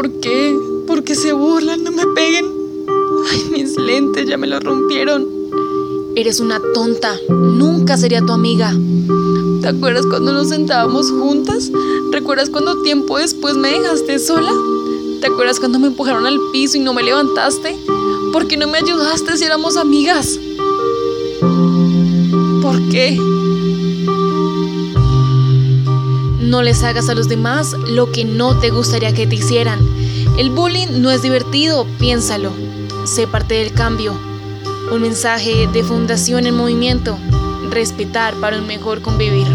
¿Por qué? ¿Por qué se burlan? No me peguen. Ay, mis lentes ya me los rompieron. Eres una tonta. Nunca sería tu amiga. ¿Te acuerdas cuando nos sentábamos juntas? ¿Recuerdas cuando tiempo después me dejaste sola? ¿Te acuerdas cuando me empujaron al piso y no me levantaste? ¿Por qué no me ayudaste si éramos amigas? ¿Por qué? No les hagas a los demás lo que no te gustaría que te hicieran. El bullying no es divertido, piénsalo. Sé parte del cambio. Un mensaje de Fundación en Movimiento. Respetar para un mejor convivir.